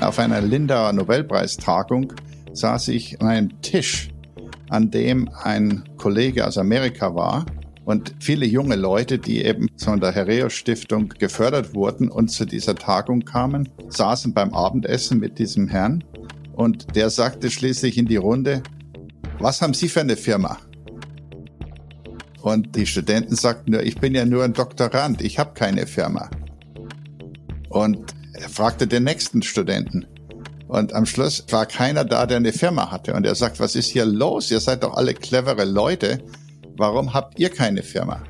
Auf einer Lindauer Nobelpreistagung saß ich an einem Tisch, an dem ein Kollege aus Amerika war und viele junge Leute, die eben von der Hereo Stiftung gefördert wurden und zu dieser Tagung kamen, saßen beim Abendessen mit diesem Herrn und der sagte schließlich in die Runde, was haben Sie für eine Firma? Und die Studenten sagten nur, ich bin ja nur ein Doktorand, ich habe keine Firma. Und er fragte den nächsten Studenten. Und am Schluss war keiner da, der eine Firma hatte. Und er sagt, was ist hier los? Ihr seid doch alle clevere Leute. Warum habt ihr keine Firma?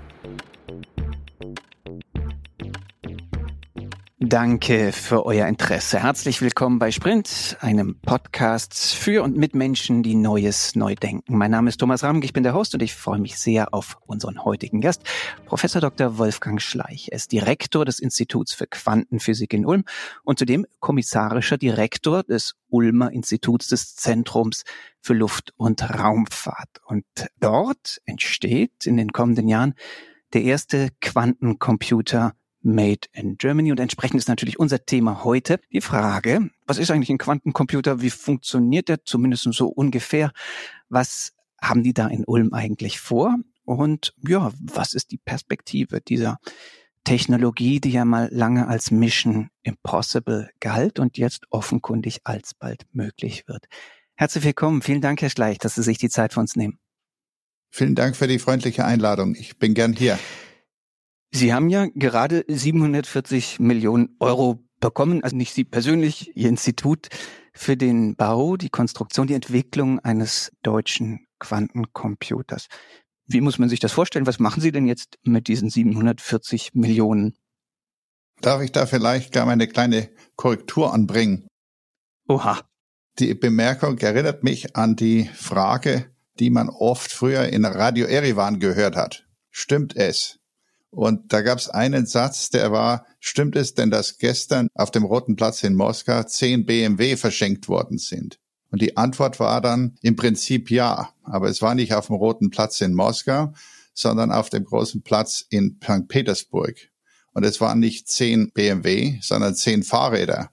Danke für euer Interesse. Herzlich willkommen bei Sprint, einem Podcast für und mit Menschen, die Neues neu denken. Mein Name ist Thomas Ramg, ich bin der Host und ich freue mich sehr auf unseren heutigen Gast, Professor Dr. Wolfgang Schleich. Er ist Direktor des Instituts für Quantenphysik in Ulm und zudem kommissarischer Direktor des Ulmer Instituts des Zentrums für Luft- und Raumfahrt. Und dort entsteht in den kommenden Jahren der erste Quantencomputer Made in Germany. Und entsprechend ist natürlich unser Thema heute die Frage, was ist eigentlich ein Quantencomputer? Wie funktioniert der zumindest so ungefähr? Was haben die da in Ulm eigentlich vor? Und ja, was ist die Perspektive dieser Technologie, die ja mal lange als Mission Impossible galt und jetzt offenkundig alsbald möglich wird? Herzlich willkommen. Vielen Dank, Herr Schleich, dass Sie sich die Zeit für uns nehmen. Vielen Dank für die freundliche Einladung. Ich bin gern hier. Sie haben ja gerade 740 Millionen Euro bekommen, also nicht Sie persönlich, Ihr Institut, für den Bau, die Konstruktion, die Entwicklung eines deutschen Quantencomputers. Wie muss man sich das vorstellen? Was machen Sie denn jetzt mit diesen 740 Millionen? Darf ich da vielleicht gar eine kleine Korrektur anbringen? Oha. Die Bemerkung erinnert mich an die Frage, die man oft früher in Radio Erivan gehört hat. Stimmt es, und da gab es einen Satz, der war, stimmt es denn, dass gestern auf dem Roten Platz in Moskau zehn BMW verschenkt worden sind? Und die Antwort war dann im Prinzip ja, aber es war nicht auf dem Roten Platz in Moskau, sondern auf dem großen Platz in St. Petersburg. Und es waren nicht zehn BMW, sondern zehn Fahrräder.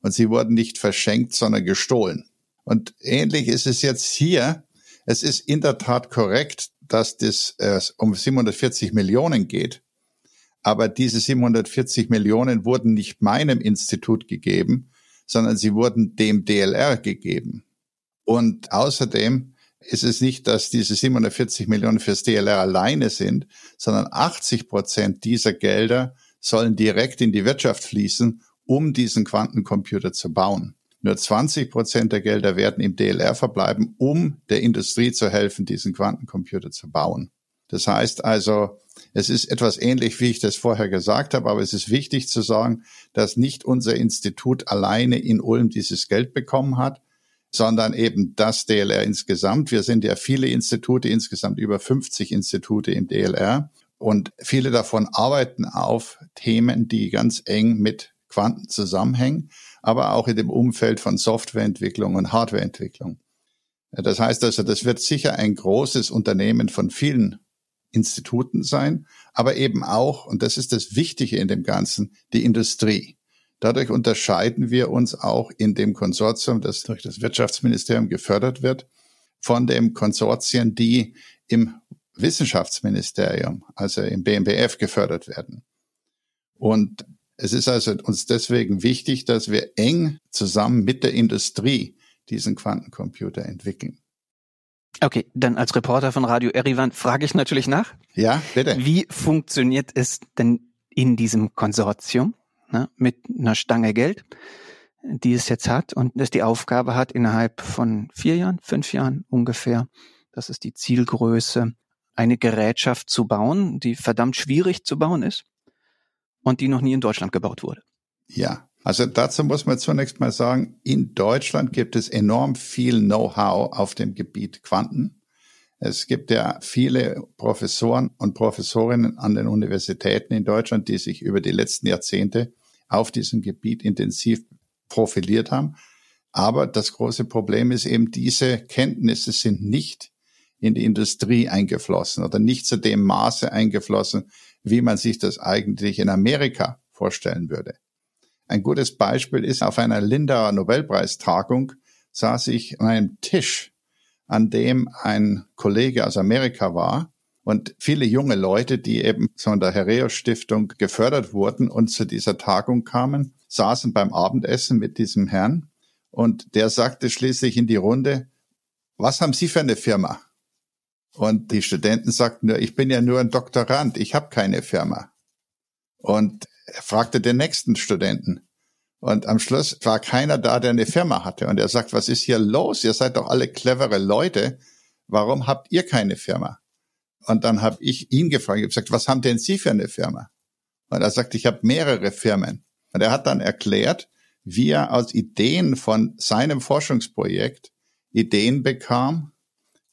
Und sie wurden nicht verschenkt, sondern gestohlen. Und ähnlich ist es jetzt hier. Es ist in der Tat korrekt, dass das äh, um 740 Millionen geht. Aber diese 740 Millionen wurden nicht meinem Institut gegeben, sondern sie wurden dem DLR gegeben. Und außerdem ist es nicht, dass diese 740 Millionen fürs DLR alleine sind, sondern 80 Prozent dieser Gelder sollen direkt in die Wirtschaft fließen, um diesen Quantencomputer zu bauen. Nur 20 Prozent der Gelder werden im DLR verbleiben, um der Industrie zu helfen, diesen Quantencomputer zu bauen. Das heißt also, es ist etwas ähnlich, wie ich das vorher gesagt habe, aber es ist wichtig zu sagen, dass nicht unser Institut alleine in Ulm dieses Geld bekommen hat, sondern eben das DLR insgesamt. Wir sind ja viele Institute, insgesamt über 50 Institute im DLR und viele davon arbeiten auf Themen, die ganz eng mit Quanten zusammenhängen aber auch in dem Umfeld von Softwareentwicklung und Hardwareentwicklung. Das heißt also, das wird sicher ein großes Unternehmen von vielen Instituten sein, aber eben auch, und das ist das Wichtige in dem Ganzen, die Industrie. Dadurch unterscheiden wir uns auch in dem Konsortium, das durch das Wirtschaftsministerium gefördert wird, von dem Konsortien, die im Wissenschaftsministerium, also im BMBF gefördert werden. Und es ist also uns deswegen wichtig, dass wir eng zusammen mit der Industrie diesen Quantencomputer entwickeln. Okay, dann als Reporter von Radio Erivan frage ich natürlich nach. Ja, bitte. Wie funktioniert es denn in diesem Konsortium ne, mit einer Stange Geld, die es jetzt hat und das die Aufgabe hat, innerhalb von vier Jahren, fünf Jahren ungefähr, das ist die Zielgröße, eine Gerätschaft zu bauen, die verdammt schwierig zu bauen ist und die noch nie in Deutschland gebaut wurde. Ja, also dazu muss man zunächst mal sagen, in Deutschland gibt es enorm viel Know-how auf dem Gebiet Quanten. Es gibt ja viele Professoren und Professorinnen an den Universitäten in Deutschland, die sich über die letzten Jahrzehnte auf diesem Gebiet intensiv profiliert haben. Aber das große Problem ist eben, diese Kenntnisse sind nicht in die Industrie eingeflossen oder nicht zu dem Maße eingeflossen, wie man sich das eigentlich in Amerika vorstellen würde. Ein gutes Beispiel ist, auf einer Lindauer Nobelpreistagung saß ich an einem Tisch, an dem ein Kollege aus Amerika war und viele junge Leute, die eben von der Hereo Stiftung gefördert wurden und zu dieser Tagung kamen, saßen beim Abendessen mit diesem Herrn und der sagte schließlich in die Runde, was haben Sie für eine Firma? Und die Studenten sagten nur, ich bin ja nur ein Doktorand, ich habe keine Firma. Und er fragte den nächsten Studenten. Und am Schluss war keiner da, der eine Firma hatte. Und er sagt, was ist hier los? Ihr seid doch alle clevere Leute. Warum habt ihr keine Firma? Und dann habe ich ihn gefragt, ich habe gesagt, was haben denn Sie für eine Firma? Und er sagt, ich habe mehrere Firmen. Und er hat dann erklärt, wie er aus Ideen von seinem Forschungsprojekt Ideen bekam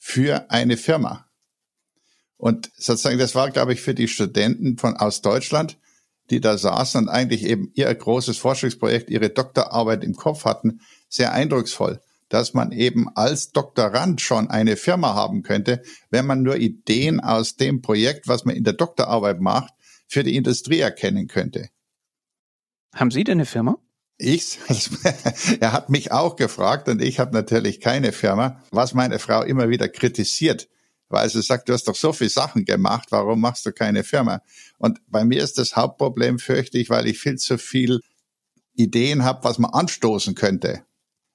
für eine Firma. Und sozusagen, das war, glaube ich, für die Studenten von aus Deutschland, die da saßen und eigentlich eben ihr großes Forschungsprojekt, ihre Doktorarbeit im Kopf hatten, sehr eindrucksvoll, dass man eben als Doktorand schon eine Firma haben könnte, wenn man nur Ideen aus dem Projekt, was man in der Doktorarbeit macht, für die Industrie erkennen könnte. Haben Sie denn eine Firma? Ich, er hat mich auch gefragt und ich habe natürlich keine Firma, was meine Frau immer wieder kritisiert, weil sie sagt, du hast doch so viele Sachen gemacht, warum machst du keine Firma? Und bei mir ist das Hauptproblem, fürchte ich, weil ich viel zu viel Ideen habe, was man anstoßen könnte,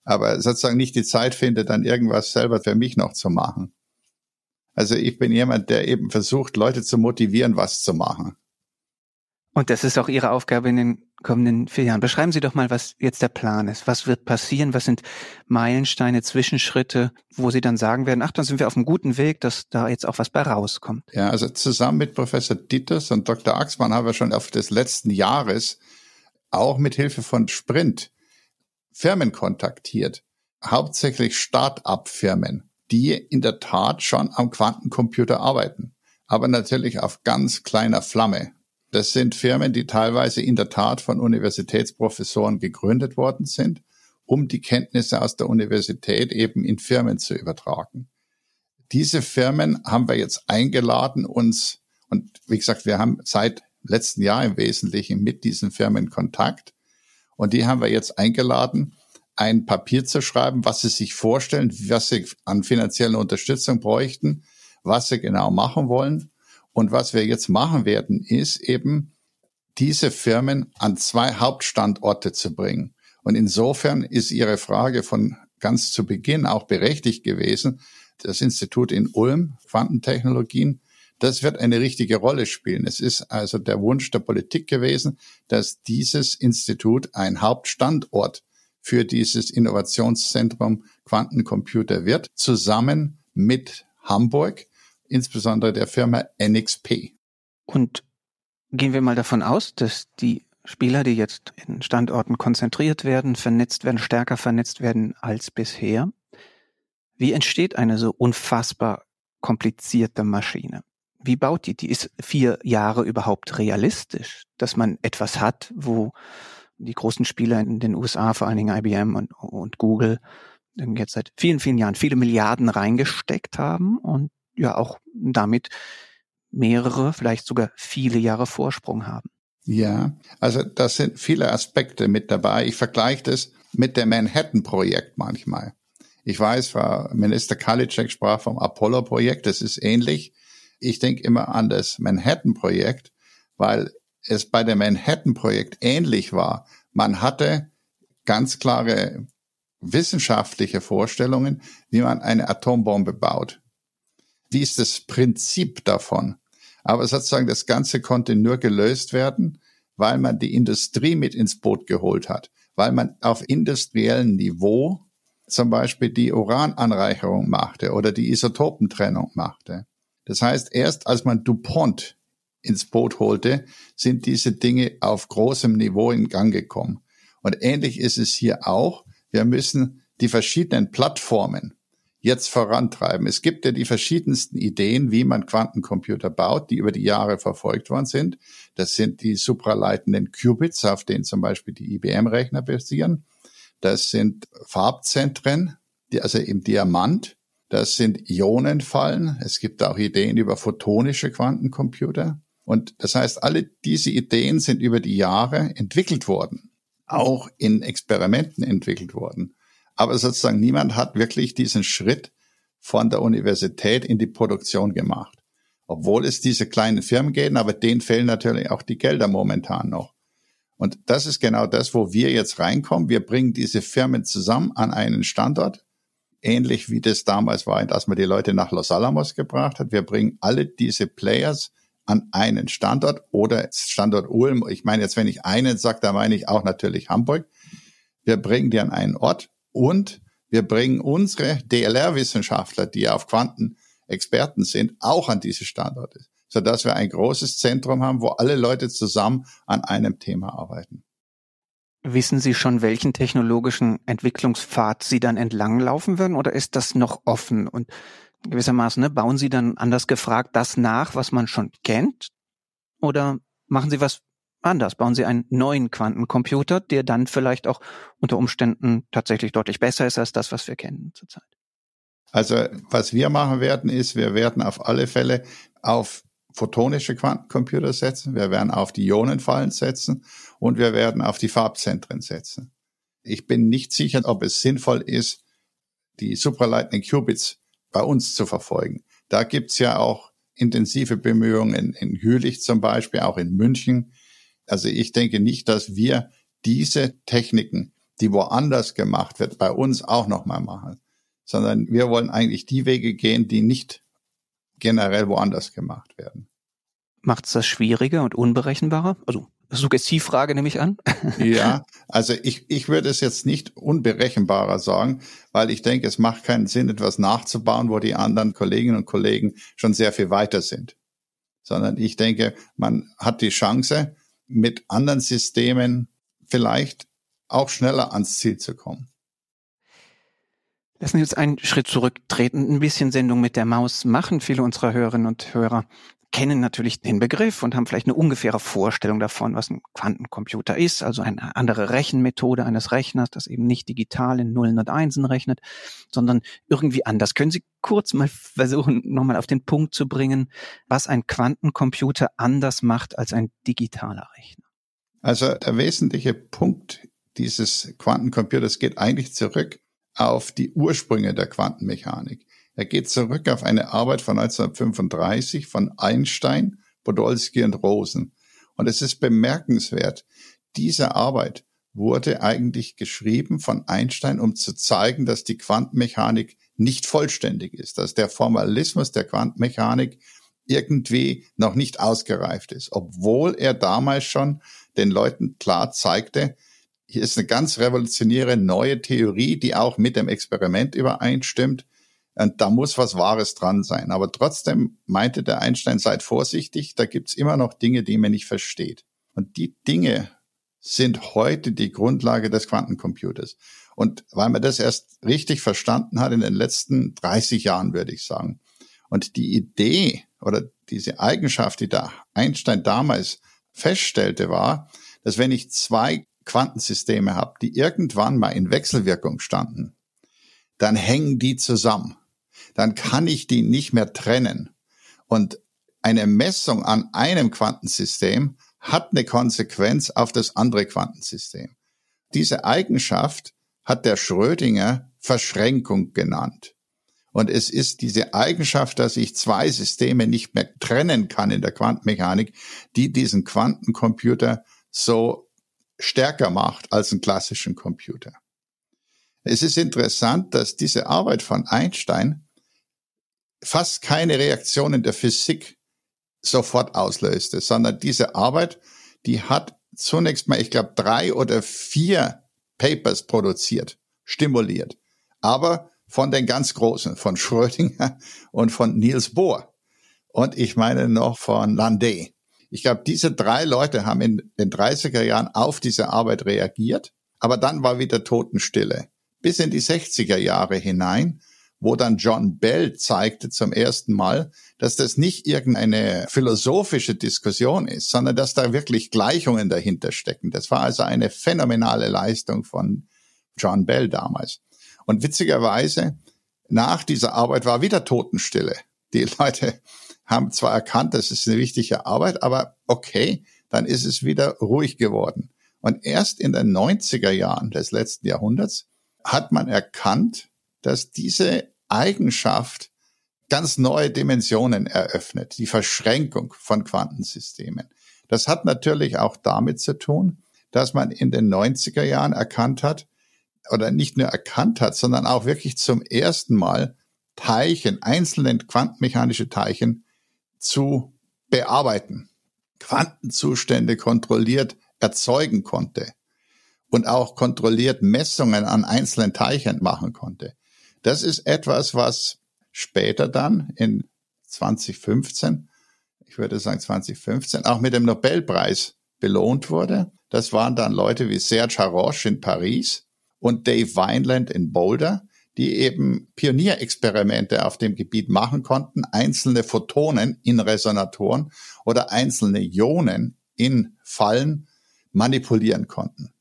aber sozusagen nicht die Zeit finde, dann irgendwas selber für mich noch zu machen. Also ich bin jemand, der eben versucht, Leute zu motivieren, was zu machen. Und das ist auch Ihre Aufgabe in den kommenden vier Jahren. Beschreiben Sie doch mal, was jetzt der Plan ist. Was wird passieren? Was sind Meilensteine, Zwischenschritte, wo Sie dann sagen werden, ach, dann sind wir auf einem guten Weg, dass da jetzt auch was bei rauskommt. Ja, also zusammen mit Professor Dieters und Dr. Axmann haben wir schon auf des letzten Jahres auch mit Hilfe von Sprint Firmen kontaktiert. Hauptsächlich Start-up-Firmen, die in der Tat schon am Quantencomputer arbeiten. Aber natürlich auf ganz kleiner Flamme. Das sind Firmen, die teilweise in der Tat von Universitätsprofessoren gegründet worden sind, um die Kenntnisse aus der Universität eben in Firmen zu übertragen. Diese Firmen haben wir jetzt eingeladen, uns, und wie gesagt, wir haben seit letzten Jahr im Wesentlichen mit diesen Firmen Kontakt. Und die haben wir jetzt eingeladen, ein Papier zu schreiben, was sie sich vorstellen, was sie an finanzieller Unterstützung bräuchten, was sie genau machen wollen und was wir jetzt machen werden, ist eben diese Firmen an zwei Hauptstandorte zu bringen. Und insofern ist Ihre Frage von ganz zu Beginn auch berechtigt gewesen. Das Institut in Ulm, Quantentechnologien, das wird eine richtige Rolle spielen. Es ist also der Wunsch der Politik gewesen, dass dieses Institut ein Hauptstandort für dieses Innovationszentrum Quantencomputer wird, zusammen mit Hamburg, insbesondere der Firma NXP. Und gehen wir mal davon aus, dass die Spieler, die jetzt in Standorten konzentriert werden, vernetzt werden, stärker vernetzt werden als bisher. Wie entsteht eine so unfassbar komplizierte Maschine? Wie baut die? Die ist vier Jahre überhaupt realistisch, dass man etwas hat, wo die großen Spieler in den USA, vor allen Dingen IBM und, und Google, jetzt seit vielen, vielen Jahren viele Milliarden reingesteckt haben und ja auch damit mehrere, vielleicht sogar viele Jahre Vorsprung haben. Ja, also das sind viele Aspekte mit dabei. Ich vergleiche das mit dem Manhattan-Projekt manchmal. Ich weiß, Frau Minister Kalitschek sprach vom Apollo-Projekt, das ist ähnlich. Ich denke immer an das Manhattan-Projekt, weil es bei dem Manhattan-Projekt ähnlich war. Man hatte ganz klare wissenschaftliche Vorstellungen, wie man eine Atombombe baut. Wie ist das Prinzip davon? Aber sozusagen das Ganze konnte nur gelöst werden, weil man die Industrie mit ins Boot geholt hat, weil man auf industriellem Niveau zum Beispiel die Urananreicherung machte oder die Isotopentrennung machte. Das heißt, erst als man DuPont ins Boot holte, sind diese Dinge auf großem Niveau in Gang gekommen. Und ähnlich ist es hier auch. Wir müssen die verschiedenen Plattformen, jetzt vorantreiben. Es gibt ja die verschiedensten Ideen, wie man Quantencomputer baut, die über die Jahre verfolgt worden sind. Das sind die supraleitenden Qubits, auf denen zum Beispiel die IBM-Rechner basieren. Das sind Farbzentren, die, also im Diamant. Das sind Ionenfallen. Es gibt auch Ideen über photonische Quantencomputer. Und das heißt, alle diese Ideen sind über die Jahre entwickelt worden. auch in Experimenten entwickelt worden. Aber sozusagen niemand hat wirklich diesen Schritt von der Universität in die Produktion gemacht. Obwohl es diese kleinen Firmen geben, aber denen fehlen natürlich auch die Gelder momentan noch. Und das ist genau das, wo wir jetzt reinkommen. Wir bringen diese Firmen zusammen an einen Standort, ähnlich wie das damals war, dass man die Leute nach Los Alamos gebracht hat. Wir bringen alle diese Players an einen Standort oder Standort Ulm. Ich meine jetzt, wenn ich einen sage, da meine ich auch natürlich Hamburg. Wir bringen die an einen Ort und wir bringen unsere DLR-Wissenschaftler, die auf Quantenexperten sind, auch an diese Standorte, sodass wir ein großes Zentrum haben, wo alle Leute zusammen an einem Thema arbeiten. Wissen Sie schon, welchen technologischen Entwicklungspfad Sie dann entlanglaufen werden oder ist das noch offen? Und gewissermaßen, ne, bauen Sie dann anders gefragt das nach, was man schon kennt? Oder machen Sie was anders? Bauen Sie einen neuen Quantencomputer, der dann vielleicht auch unter Umständen tatsächlich deutlich besser ist als das, was wir kennen zurzeit? Also was wir machen werden, ist, wir werden auf alle Fälle auf photonische Quantencomputer setzen, wir werden auf die Ionenfallen setzen und wir werden auf die Farbzentren setzen. Ich bin nicht sicher, ob es sinnvoll ist, die Supralightning Qubits bei uns zu verfolgen. Da gibt's ja auch intensive Bemühungen in, in Jülich zum Beispiel, auch in München. Also ich denke nicht, dass wir diese Techniken, die woanders gemacht wird, bei uns auch nochmal machen, sondern wir wollen eigentlich die Wege gehen, die nicht generell woanders gemacht werden. Macht es das schwieriger und unberechenbarer? Also Suggestivfrage nehme ich an. ja, also ich, ich würde es jetzt nicht unberechenbarer sagen, weil ich denke, es macht keinen Sinn, etwas nachzubauen, wo die anderen Kolleginnen und Kollegen schon sehr viel weiter sind. Sondern ich denke, man hat die Chance, mit anderen Systemen vielleicht auch schneller ans Ziel zu kommen. Lassen Sie uns einen Schritt zurücktreten, ein bisschen Sendung mit der Maus machen. Viele unserer Hörerinnen und Hörer kennen natürlich den Begriff und haben vielleicht eine ungefähre Vorstellung davon, was ein Quantencomputer ist, also eine andere Rechenmethode eines Rechners, das eben nicht digital in Nullen und Einsen rechnet, sondern irgendwie anders. Können Sie kurz mal versuchen, nochmal auf den Punkt zu bringen, was ein Quantencomputer anders macht als ein digitaler Rechner? Also der wesentliche Punkt dieses Quantencomputers geht eigentlich zurück auf die Ursprünge der Quantenmechanik. Er geht zurück auf eine Arbeit von 1935 von Einstein, Podolsky und Rosen. Und es ist bemerkenswert, diese Arbeit wurde eigentlich geschrieben von Einstein, um zu zeigen, dass die Quantenmechanik nicht vollständig ist, dass der Formalismus der Quantenmechanik irgendwie noch nicht ausgereift ist, obwohl er damals schon den Leuten klar zeigte, hier ist eine ganz revolutionäre neue Theorie, die auch mit dem Experiment übereinstimmt. Und da muss was Wahres dran sein. Aber trotzdem meinte der Einstein, seid vorsichtig, da gibt's immer noch Dinge, die man nicht versteht. Und die Dinge sind heute die Grundlage des Quantencomputers. Und weil man das erst richtig verstanden hat in den letzten 30 Jahren, würde ich sagen. Und die Idee oder diese Eigenschaft, die der Einstein damals feststellte, war, dass wenn ich zwei Quantensysteme habe, die irgendwann mal in Wechselwirkung standen, dann hängen die zusammen dann kann ich die nicht mehr trennen. Und eine Messung an einem Quantensystem hat eine Konsequenz auf das andere Quantensystem. Diese Eigenschaft hat der Schrödinger Verschränkung genannt. Und es ist diese Eigenschaft, dass ich zwei Systeme nicht mehr trennen kann in der Quantenmechanik, die diesen Quantencomputer so stärker macht als einen klassischen Computer. Es ist interessant, dass diese Arbeit von Einstein fast keine Reaktion in der Physik sofort auslöste, sondern diese Arbeit, die hat zunächst mal, ich glaube, drei oder vier Papers produziert, stimuliert. Aber von den ganz Großen, von Schrödinger und von Niels Bohr. Und ich meine noch von Landé. Ich glaube, diese drei Leute haben in den 30er Jahren auf diese Arbeit reagiert, aber dann war wieder Totenstille. Bis in die 60er Jahre hinein wo dann John Bell zeigte zum ersten Mal, dass das nicht irgendeine philosophische Diskussion ist, sondern dass da wirklich Gleichungen dahinter stecken. Das war also eine phänomenale Leistung von John Bell damals. Und witzigerweise, nach dieser Arbeit war wieder Totenstille. Die Leute haben zwar erkannt, das ist eine wichtige Arbeit, aber okay, dann ist es wieder ruhig geworden. Und erst in den 90er Jahren des letzten Jahrhunderts hat man erkannt, dass diese Eigenschaft ganz neue Dimensionen eröffnet, die Verschränkung von Quantensystemen. Das hat natürlich auch damit zu tun, dass man in den 90er Jahren erkannt hat, oder nicht nur erkannt hat, sondern auch wirklich zum ersten Mal Teilchen, einzelne quantenmechanische Teilchen zu bearbeiten, Quantenzustände kontrolliert erzeugen konnte und auch kontrolliert Messungen an einzelnen Teilchen machen konnte. Das ist etwas, was später dann in 2015, ich würde sagen 2015, auch mit dem Nobelpreis belohnt wurde. Das waren dann Leute wie Serge Haroche in Paris und Dave Wineland in Boulder, die eben Pionierexperimente auf dem Gebiet machen konnten, einzelne Photonen in Resonatoren oder einzelne Ionen in Fallen manipulieren konnten.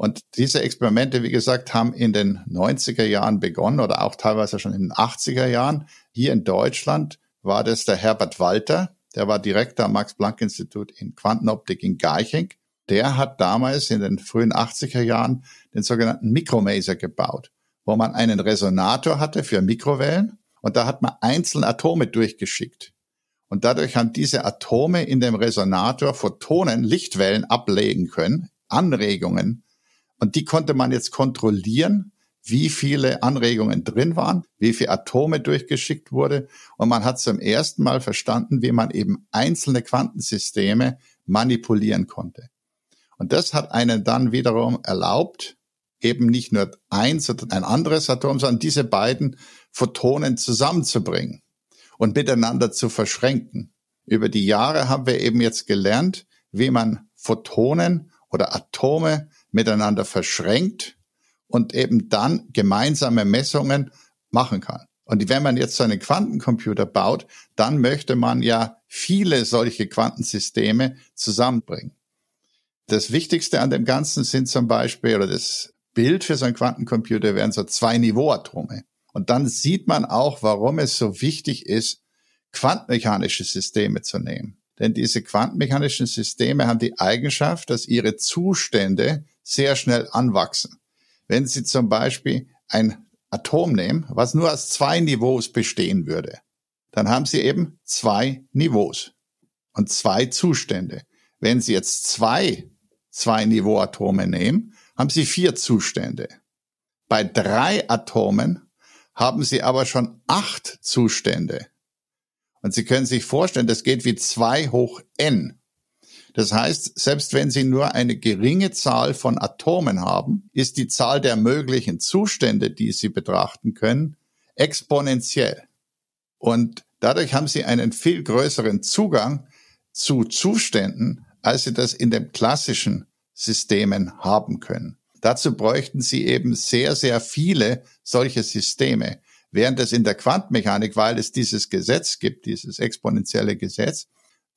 Und diese Experimente, wie gesagt, haben in den 90er Jahren begonnen oder auch teilweise schon in den 80er Jahren. Hier in Deutschland war das der Herbert Walter, der war Direktor am Max-Planck-Institut in Quantenoptik in Garching. Der hat damals in den frühen 80er Jahren den sogenannten Mikromaser gebaut, wo man einen Resonator hatte für Mikrowellen und da hat man einzelne Atome durchgeschickt. Und dadurch haben diese Atome in dem Resonator Photonen, Lichtwellen ablegen können, Anregungen und die konnte man jetzt kontrollieren, wie viele Anregungen drin waren, wie viele Atome durchgeschickt wurde. Und man hat zum ersten Mal verstanden, wie man eben einzelne Quantensysteme manipulieren konnte. Und das hat einen dann wiederum erlaubt, eben nicht nur eins oder ein anderes Atom, sondern diese beiden Photonen zusammenzubringen und miteinander zu verschränken. Über die Jahre haben wir eben jetzt gelernt, wie man Photonen oder Atome miteinander verschränkt und eben dann gemeinsame Messungen machen kann. Und wenn man jetzt so einen Quantencomputer baut, dann möchte man ja viele solche Quantensysteme zusammenbringen. Das Wichtigste an dem Ganzen sind zum Beispiel, oder das Bild für so einen Quantencomputer wären so zwei Niveauatome. Und dann sieht man auch, warum es so wichtig ist, quantenmechanische Systeme zu nehmen. Denn diese quantenmechanischen Systeme haben die Eigenschaft, dass ihre Zustände sehr schnell anwachsen. Wenn Sie zum Beispiel ein Atom nehmen, was nur aus zwei Niveaus bestehen würde, dann haben Sie eben zwei Niveaus und zwei Zustände. Wenn Sie jetzt zwei zwei Niveauatome nehmen, haben Sie vier Zustände. Bei drei Atomen haben Sie aber schon acht Zustände. Und Sie können sich vorstellen, das geht wie zwei hoch n. Das heißt, selbst wenn Sie nur eine geringe Zahl von Atomen haben, ist die Zahl der möglichen Zustände, die Sie betrachten können, exponentiell. Und dadurch haben Sie einen viel größeren Zugang zu Zuständen, als Sie das in den klassischen Systemen haben können. Dazu bräuchten Sie eben sehr, sehr viele solche Systeme. Während es in der Quantenmechanik, weil es dieses Gesetz gibt, dieses exponentielle Gesetz,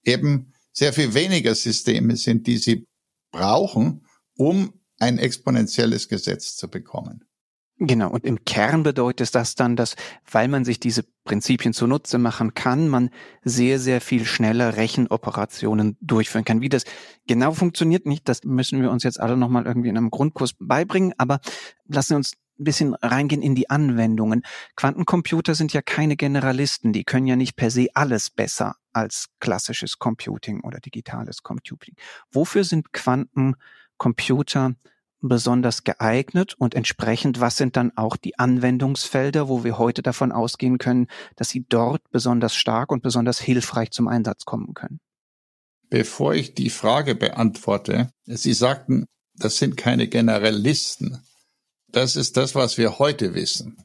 eben sehr viel weniger Systeme sind, die sie brauchen, um ein exponentielles Gesetz zu bekommen. Genau, und im Kern bedeutet das dann, dass, weil man sich diese Prinzipien zunutze machen kann, man sehr, sehr viel schneller Rechenoperationen durchführen kann. Wie das genau funktioniert nicht, das müssen wir uns jetzt alle nochmal irgendwie in einem Grundkurs beibringen, aber lassen wir uns ein bisschen reingehen in die Anwendungen. Quantencomputer sind ja keine Generalisten, die können ja nicht per se alles besser als klassisches Computing oder digitales Computing. Wofür sind Quantencomputer besonders geeignet und entsprechend, was sind dann auch die Anwendungsfelder, wo wir heute davon ausgehen können, dass sie dort besonders stark und besonders hilfreich zum Einsatz kommen können? Bevor ich die Frage beantworte, Sie sagten, das sind keine Generalisten. Das ist das, was wir heute wissen.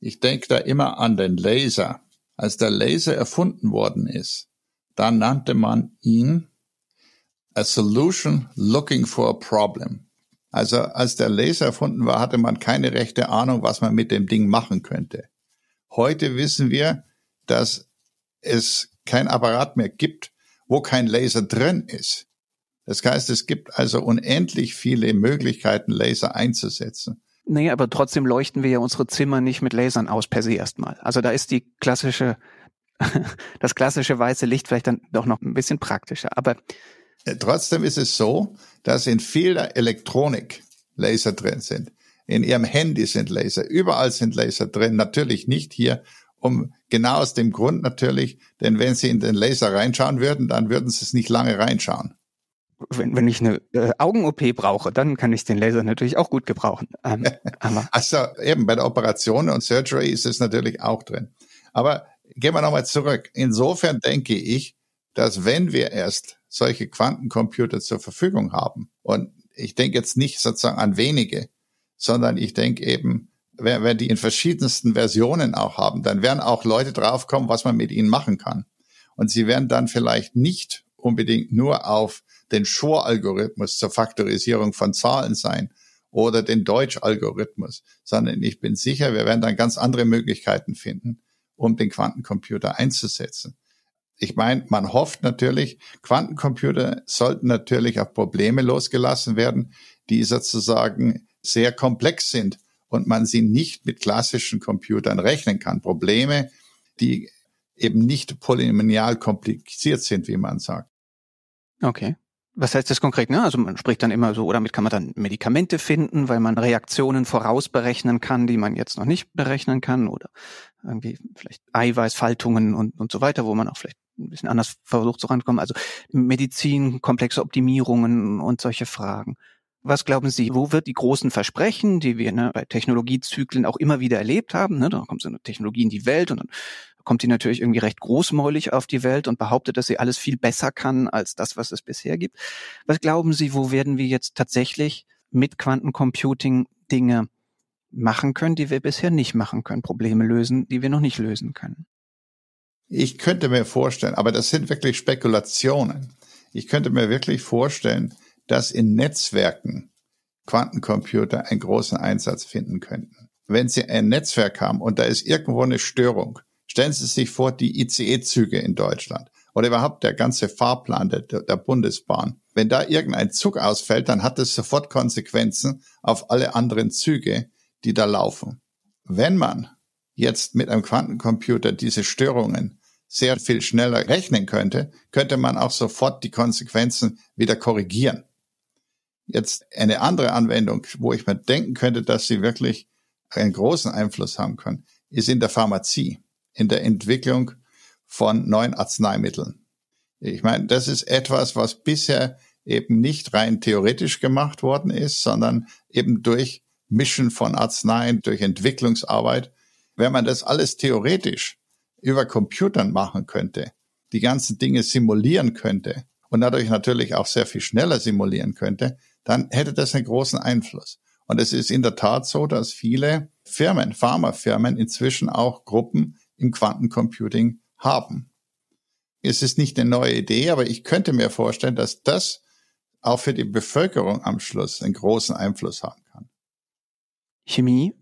Ich denke da immer an den Laser. Als der Laser erfunden worden ist, da nannte man ihn a solution looking for a problem. Also als der Laser erfunden war, hatte man keine rechte Ahnung, was man mit dem Ding machen könnte. Heute wissen wir, dass es kein Apparat mehr gibt, wo kein Laser drin ist. Das heißt, es gibt also unendlich viele Möglichkeiten, Laser einzusetzen. Nee, aber trotzdem leuchten wir ja unsere Zimmer nicht mit Lasern aus per se erstmal. Also da ist die klassische, das klassische weiße Licht vielleicht dann doch noch ein bisschen praktischer. Aber Äh, trotzdem ist es so, dass in vieler Elektronik Laser drin sind. In Ihrem Handy sind Laser. Überall sind Laser drin. Natürlich nicht hier, um genau aus dem Grund natürlich, denn wenn Sie in den Laser reinschauen würden, dann würden Sie es nicht lange reinschauen. Wenn, wenn ich eine äh, Augen-OP brauche, dann kann ich den Laser natürlich auch gut gebrauchen. Ähm, aber also eben bei der Operation und Surgery ist es natürlich auch drin. Aber gehen wir nochmal zurück. Insofern denke ich, dass wenn wir erst solche Quantencomputer zur Verfügung haben, und ich denke jetzt nicht sozusagen an wenige, sondern ich denke eben, wenn wir die in verschiedensten Versionen auch haben, dann werden auch Leute draufkommen, was man mit ihnen machen kann. Und sie werden dann vielleicht nicht unbedingt nur auf den Shor-Algorithmus zur Faktorisierung von Zahlen sein oder den Deutsch-Algorithmus, sondern ich bin sicher, wir werden dann ganz andere Möglichkeiten finden, um den Quantencomputer einzusetzen. Ich meine, man hofft natürlich, Quantencomputer sollten natürlich auf Probleme losgelassen werden, die sozusagen sehr komplex sind und man sie nicht mit klassischen Computern rechnen kann. Probleme, die eben nicht polynomial kompliziert sind, wie man sagt. Okay. Was heißt das konkret? Ne? Also man spricht dann immer so, oder damit kann man dann Medikamente finden, weil man Reaktionen vorausberechnen kann, die man jetzt noch nicht berechnen kann, oder irgendwie vielleicht Eiweißfaltungen und, und so weiter, wo man auch vielleicht ein bisschen anders versucht zu rankommen. Also Medizin, komplexe Optimierungen und solche Fragen. Was glauben Sie, wo wird die großen Versprechen, die wir ne, bei Technologiezyklen auch immer wieder erlebt haben, ne, da kommt so eine Technologie in die Welt und dann kommt die natürlich irgendwie recht großmäulig auf die Welt und behauptet, dass sie alles viel besser kann als das, was es bisher gibt. Was glauben Sie, wo werden wir jetzt tatsächlich mit Quantencomputing Dinge machen können, die wir bisher nicht machen können, Probleme lösen, die wir noch nicht lösen können? Ich könnte mir vorstellen, aber das sind wirklich Spekulationen. Ich könnte mir wirklich vorstellen, dass in Netzwerken Quantencomputer einen großen Einsatz finden könnten. Wenn Sie ein Netzwerk haben und da ist irgendwo eine Störung, stellen Sie sich vor, die ICE-Züge in Deutschland oder überhaupt der ganze Fahrplan der, der Bundesbahn. Wenn da irgendein Zug ausfällt, dann hat es sofort Konsequenzen auf alle anderen Züge, die da laufen. Wenn man jetzt mit einem Quantencomputer diese Störungen sehr viel schneller rechnen könnte, könnte man auch sofort die Konsequenzen wieder korrigieren. Jetzt eine andere Anwendung, wo ich mir denken könnte, dass sie wirklich einen großen Einfluss haben können, ist in der Pharmazie, in der Entwicklung von neuen Arzneimitteln. Ich meine, das ist etwas, was bisher eben nicht rein theoretisch gemacht worden ist, sondern eben durch Mischen von Arzneien, durch Entwicklungsarbeit wenn man das alles theoretisch über Computern machen könnte, die ganzen Dinge simulieren könnte und dadurch natürlich auch sehr viel schneller simulieren könnte, dann hätte das einen großen Einfluss. Und es ist in der Tat so, dass viele Firmen, Pharmafirmen inzwischen auch Gruppen im Quantencomputing haben. Es ist nicht eine neue Idee, aber ich könnte mir vorstellen, dass das auch für die Bevölkerung am Schluss einen großen Einfluss haben kann. Chemie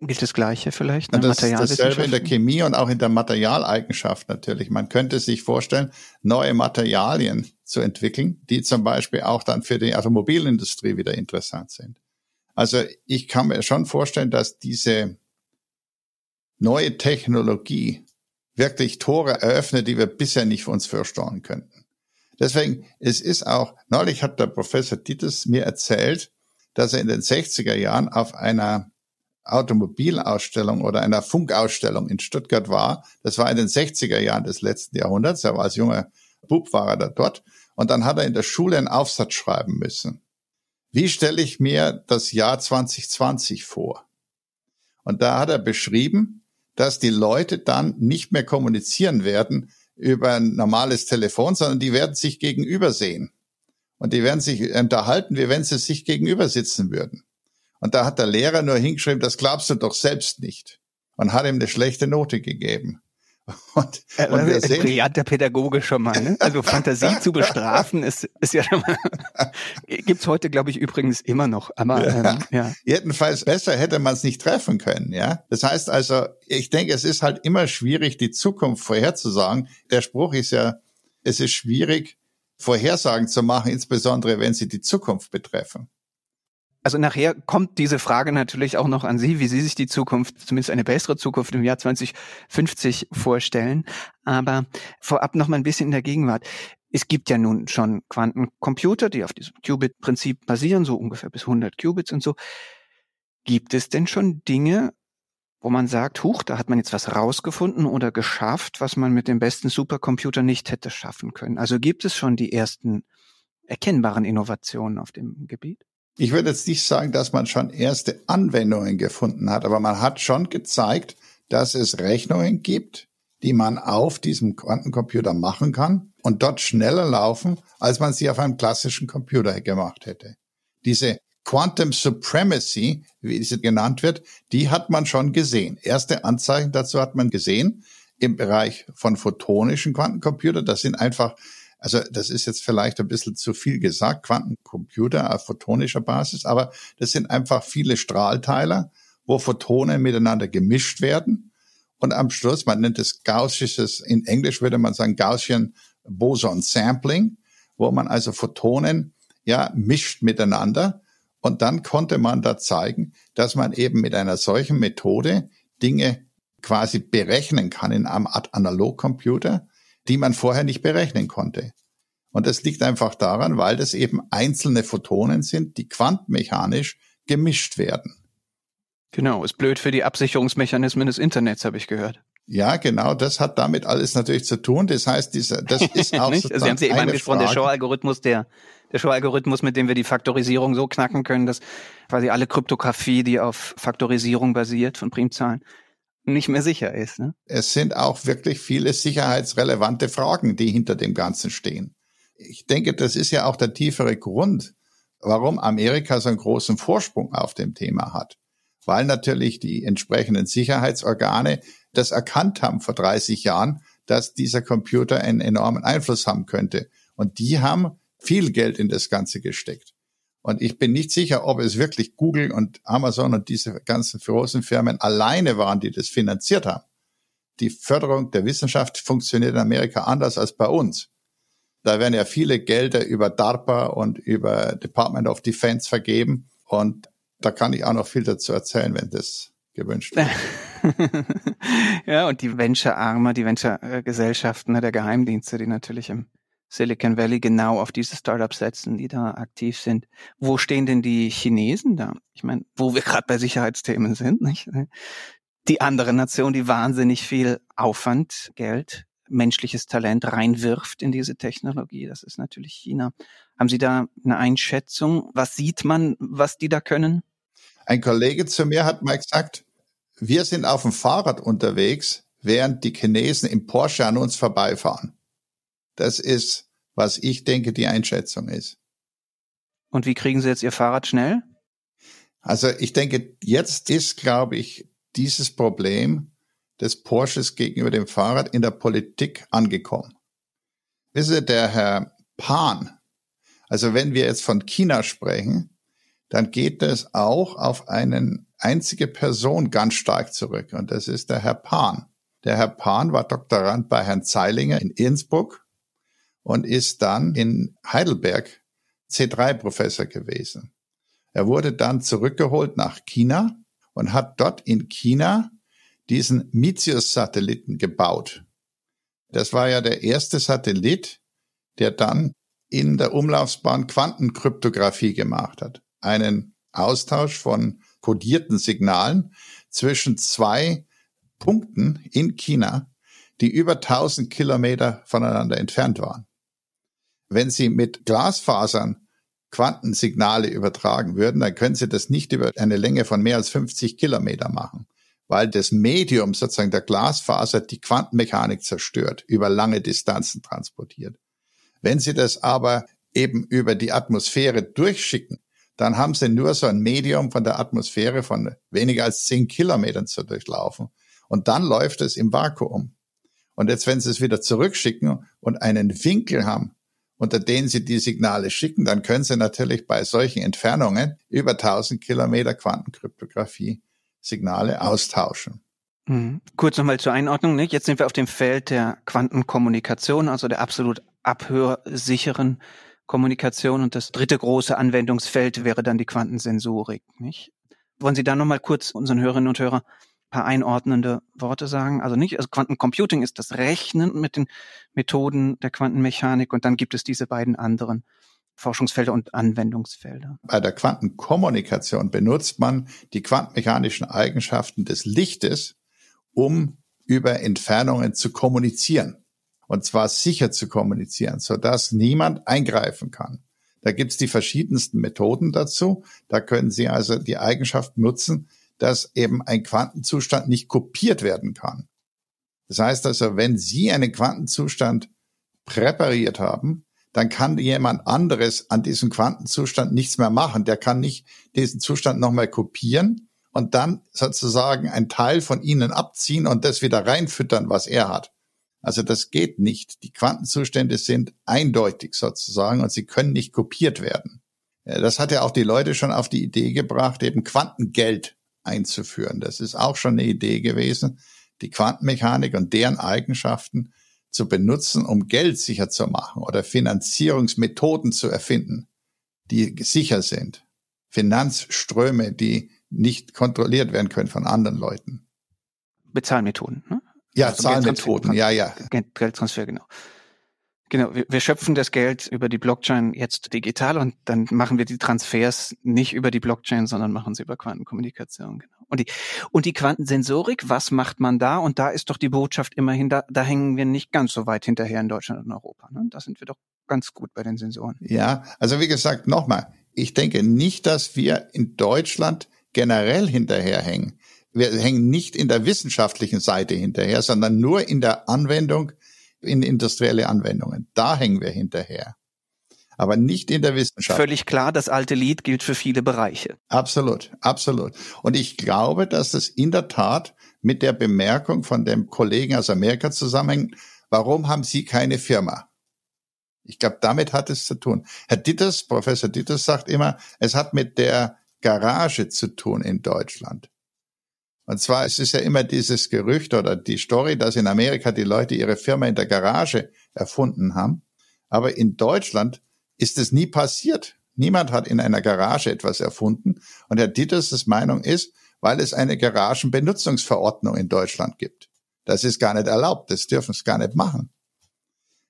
Gilt das Gleiche vielleicht? Ne? Das, dasselbe in der Chemie und auch in der Materialeigenschaft natürlich. Man könnte sich vorstellen, neue Materialien zu entwickeln, die zum Beispiel auch dann für die Automobilindustrie wieder interessant sind. Also ich kann mir schon vorstellen, dass diese neue Technologie wirklich Tore eröffnet, die wir bisher nicht für uns vorstellen könnten. Deswegen, es ist auch, neulich hat der Professor Titus mir erzählt, dass er in den 60er Jahren auf einer Automobilausstellung oder einer Funkausstellung in Stuttgart war. Das war in den 60er Jahren des letzten Jahrhunderts. Er war als junger Bub war er da dort. Und dann hat er in der Schule einen Aufsatz schreiben müssen. Wie stelle ich mir das Jahr 2020 vor? Und da hat er beschrieben, dass die Leute dann nicht mehr kommunizieren werden über ein normales Telefon, sondern die werden sich gegenüber sehen. Und die werden sich unterhalten, wie wenn sie sich gegenüber sitzen würden. Und da hat der Lehrer nur hingeschrieben, das glaubst du doch selbst nicht. Und hat ihm eine schlechte Note gegeben. Und, äh, und wir sehen, brillanter Pädagoge schon mal. Ne? Also Fantasie zu bestrafen ist, ist ja schon mal, gibt's heute, glaube ich, übrigens immer noch. Aber ja. Ähm, ja. jedenfalls besser hätte man es nicht treffen können. Ja, das heißt also, ich denke, es ist halt immer schwierig, die Zukunft vorherzusagen. Der Spruch ist ja, es ist schwierig, Vorhersagen zu machen, insbesondere wenn sie die Zukunft betreffen. Also nachher kommt diese Frage natürlich auch noch an Sie, wie Sie sich die Zukunft, zumindest eine bessere Zukunft im Jahr 2050 vorstellen. Aber vorab noch mal ein bisschen in der Gegenwart. Es gibt ja nun schon Quantencomputer, die auf diesem Qubit-Prinzip basieren, so ungefähr bis 100 Qubits und so. Gibt es denn schon Dinge, wo man sagt, huch, da hat man jetzt was rausgefunden oder geschafft, was man mit dem besten Supercomputer nicht hätte schaffen können? Also gibt es schon die ersten erkennbaren Innovationen auf dem Gebiet? Ich würde jetzt nicht sagen, dass man schon erste Anwendungen gefunden hat, aber man hat schon gezeigt, dass es Rechnungen gibt, die man auf diesem Quantencomputer machen kann und dort schneller laufen, als man sie auf einem klassischen Computer gemacht hätte. Diese Quantum Supremacy, wie sie genannt wird, die hat man schon gesehen. Erste Anzeichen dazu hat man gesehen im Bereich von photonischen Quantencomputern. Das sind einfach, also das ist jetzt vielleicht ein bisschen zu viel gesagt, Quantencomputer auf photonischer Basis, aber das sind einfach viele Strahlteiler, wo Photonen miteinander gemischt werden. Und am Schluss, man nennt es gaussisches, in Englisch würde man sagen Gaussian Boson Sampling, wo man also Photonen ja mischt miteinander und dann konnte man da zeigen, dass man eben mit einer solchen Methode Dinge quasi berechnen kann in einem Art Analogcomputer, die man vorher nicht berechnen konnte. Und das liegt einfach daran, weil das eben einzelne Photonen sind, die quantenmechanisch gemischt werden. Genau, ist blöd für die Absicherungsmechanismen des Internets, habe ich gehört. Ja, genau, das hat damit alles natürlich zu tun. Das heißt, dieser, das ist auch also Sie haben ja eben angesprochen, der Shaw-Algorithmus, der der Shaw-Algorithmus, mit dem wir die Faktorisierung so knacken können, dass quasi alle Kryptographie, die auf Faktorisierung basiert von Primzahlen, nicht mehr sicher ist. Ne? Es sind auch wirklich viele sicherheitsrelevante Fragen, die hinter dem Ganzen stehen. Ich denke, das ist ja auch der tiefere Grund, warum Amerika so einen großen Vorsprung auf dem Thema hat. Weil natürlich die entsprechenden Sicherheitsorgane das erkannt haben vor 30 Jahren, dass dieser Computer einen enormen Einfluss haben könnte. Und die haben viel Geld in das Ganze gesteckt. Und ich bin nicht sicher, ob es wirklich Google und Amazon und diese ganzen großen Firmen alleine waren, die das finanziert haben. Die Förderung der Wissenschaft funktioniert in Amerika anders als bei uns. Da werden ja viele Gelder über DARPA und über Department of Defense vergeben. Und da kann ich auch noch viel dazu erzählen, wenn das gewünscht wird. ja, und die Venture-Arme, die Venture-Gesellschaften ne, der Geheimdienste, die natürlich im Silicon Valley genau auf diese Startups setzen, die da aktiv sind. Wo stehen denn die Chinesen da? Ich meine, wo wir gerade bei Sicherheitsthemen sind, nicht? Die andere Nation, die wahnsinnig viel Aufwand, Geld, menschliches Talent reinwirft in diese Technologie, das ist natürlich China. Haben Sie da eine Einschätzung? Was sieht man, was die da können? Ein Kollege zu mir hat mal gesagt, wir sind auf dem Fahrrad unterwegs, während die Chinesen im Porsche an uns vorbeifahren. Das ist, was ich denke, die Einschätzung ist. Und wie kriegen Sie jetzt Ihr Fahrrad schnell? Also ich denke, jetzt ist, glaube ich, dieses Problem des Porsches gegenüber dem Fahrrad in der Politik angekommen. Wissen Sie, der Herr Pan, also wenn wir jetzt von China sprechen, dann geht es auch auf eine einzige Person ganz stark zurück und das ist der Herr Pan. Der Herr Pan war Doktorand bei Herrn Zeilinger in Innsbruck und ist dann in Heidelberg C3-Professor gewesen. Er wurde dann zurückgeholt nach China und hat dort in China diesen Mizius-Satelliten gebaut. Das war ja der erste Satellit, der dann in der Umlaufsbahn Quantenkryptographie gemacht hat. Einen Austausch von kodierten Signalen zwischen zwei Punkten in China, die über 1000 Kilometer voneinander entfernt waren. Wenn Sie mit Glasfasern Quantensignale übertragen würden, dann können Sie das nicht über eine Länge von mehr als 50 Kilometer machen, weil das Medium sozusagen der Glasfaser die Quantenmechanik zerstört, über lange Distanzen transportiert. Wenn Sie das aber eben über die Atmosphäre durchschicken, dann haben Sie nur so ein Medium von der Atmosphäre von weniger als 10 Kilometern zu durchlaufen. Und dann läuft es im Vakuum. Und jetzt, wenn Sie es wieder zurückschicken und einen Winkel haben, unter denen Sie die Signale schicken, dann können Sie natürlich bei solchen Entfernungen über 1000 Kilometer Quantenkryptographie Signale austauschen. Mhm. Kurz nochmal zur Einordnung. Nicht? Jetzt sind wir auf dem Feld der Quantenkommunikation, also der absolut abhörsicheren Kommunikation. Und das dritte große Anwendungsfeld wäre dann die Quantensensorik. Nicht? Wollen Sie da nochmal kurz unseren Hörerinnen und Hörern paar einordnende Worte sagen? Also nicht, also Quantencomputing ist das Rechnen mit den Methoden der Quantenmechanik und dann gibt es diese beiden anderen Forschungsfelder und Anwendungsfelder. Bei der Quantenkommunikation benutzt man die quantenmechanischen Eigenschaften des Lichtes, um über Entfernungen zu kommunizieren. Und zwar sicher zu kommunizieren, sodass niemand eingreifen kann. Da gibt's die verschiedensten Methoden dazu. Da können Sie also die Eigenschaft nutzen, dass eben ein Quantenzustand nicht kopiert werden kann. Das heißt also, wenn Sie einen Quantenzustand präpariert haben, dann kann jemand anderes an diesem Quantenzustand nichts mehr machen. Der kann nicht diesen Zustand nochmal kopieren und dann sozusagen ein Teil von ihnen abziehen und das wieder reinfüttern, was er hat. Also das geht nicht. Die Quantenzustände sind eindeutig sozusagen und sie können nicht kopiert werden. Das hat ja auch die Leute schon auf die Idee gebracht, eben Quantengeld einzuführen. Das ist auch schon eine Idee gewesen, die Quantenmechanik und deren Eigenschaften zu benutzen, um Geld sicher zu machen oder Finanzierungsmethoden zu erfinden, die sicher sind. Finanzströme, die nicht kontrolliert werden können von anderen Leuten. Bezahlmethoden, ne? Ja, also Zahlmethoden, ja, ja. Geldtransfer, genau. Genau, wir, wir schöpfen das Geld über die Blockchain jetzt digital und dann machen wir die Transfers nicht über die Blockchain, sondern machen sie über Quantenkommunikation. Genau. Und die, und die Quantensensorik, was macht man da? Und da ist doch die Botschaft immerhin, da, da hängen wir nicht ganz so weit hinterher in Deutschland und Europa. Ne? Da sind wir doch ganz gut bei den Sensoren. Ja, also wie gesagt, nochmal, ich denke nicht, dass wir in Deutschland generell hinterherhängen. Wir hängen nicht in der wissenschaftlichen Seite hinterher, sondern nur in der Anwendung in industrielle Anwendungen. Da hängen wir hinterher. Aber nicht in der Wissenschaft. Völlig klar, das alte Lied gilt für viele Bereiche. Absolut, absolut. Und ich glaube, dass es in der Tat mit der Bemerkung von dem Kollegen aus Amerika zusammenhängt, warum haben Sie keine Firma? Ich glaube, damit hat es zu tun. Herr Ditters, Professor Ditters sagt immer, es hat mit der Garage zu tun in Deutschland. Und zwar es ist ja immer dieses Gerücht oder die Story, dass in Amerika die Leute ihre Firma in der Garage erfunden haben. Aber in Deutschland ist es nie passiert. Niemand hat in einer Garage etwas erfunden. Und Herr Dieters' Meinung ist, weil es eine Garagenbenutzungsverordnung in Deutschland gibt. Das ist gar nicht erlaubt. Das dürfen es gar nicht machen.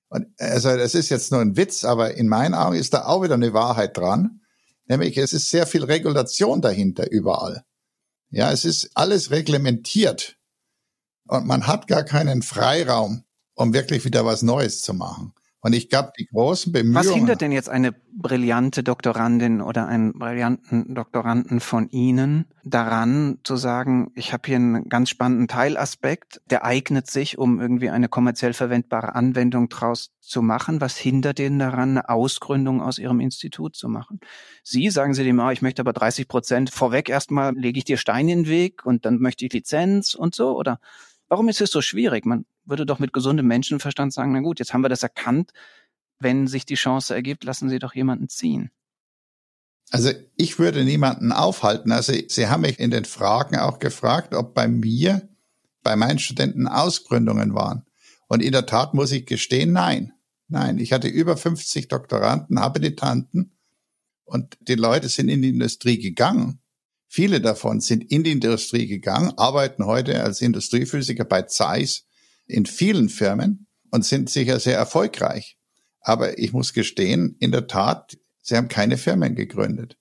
Und also das ist jetzt nur ein Witz, aber in meinen Augen ist da auch wieder eine Wahrheit dran. Nämlich es ist sehr viel Regulation dahinter überall. Ja, es ist alles reglementiert und man hat gar keinen Freiraum, um wirklich wieder was Neues zu machen. Und ich glaube, die großen Bemühungen. Was hindert denn jetzt eine brillante Doktorandin oder einen brillanten Doktoranden von Ihnen daran zu sagen, ich habe hier einen ganz spannenden Teilaspekt, der eignet sich, um irgendwie eine kommerziell verwendbare Anwendung draus zu machen? Was hindert Ihnen daran, eine Ausgründung aus Ihrem Institut zu machen? Sie sagen Sie dem, ah, ich möchte aber 30 Prozent vorweg erstmal lege ich dir Stein in den Weg und dann möchte ich Lizenz und so oder Warum ist es so schwierig? Man würde doch mit gesundem Menschenverstand sagen, na gut, jetzt haben wir das erkannt. Wenn sich die Chance ergibt, lassen Sie doch jemanden ziehen. Also ich würde niemanden aufhalten. Also Sie haben mich in den Fragen auch gefragt, ob bei mir, bei meinen Studenten Ausgründungen waren. Und in der Tat muss ich gestehen, nein. Nein, ich hatte über 50 Doktoranden, Habilitanten und die Leute sind in die Industrie gegangen. Viele davon sind in die Industrie gegangen, arbeiten heute als Industriephysiker bei Zeiss in vielen Firmen und sind sicher sehr erfolgreich. Aber ich muss gestehen, in der Tat, sie haben keine Firmen gegründet.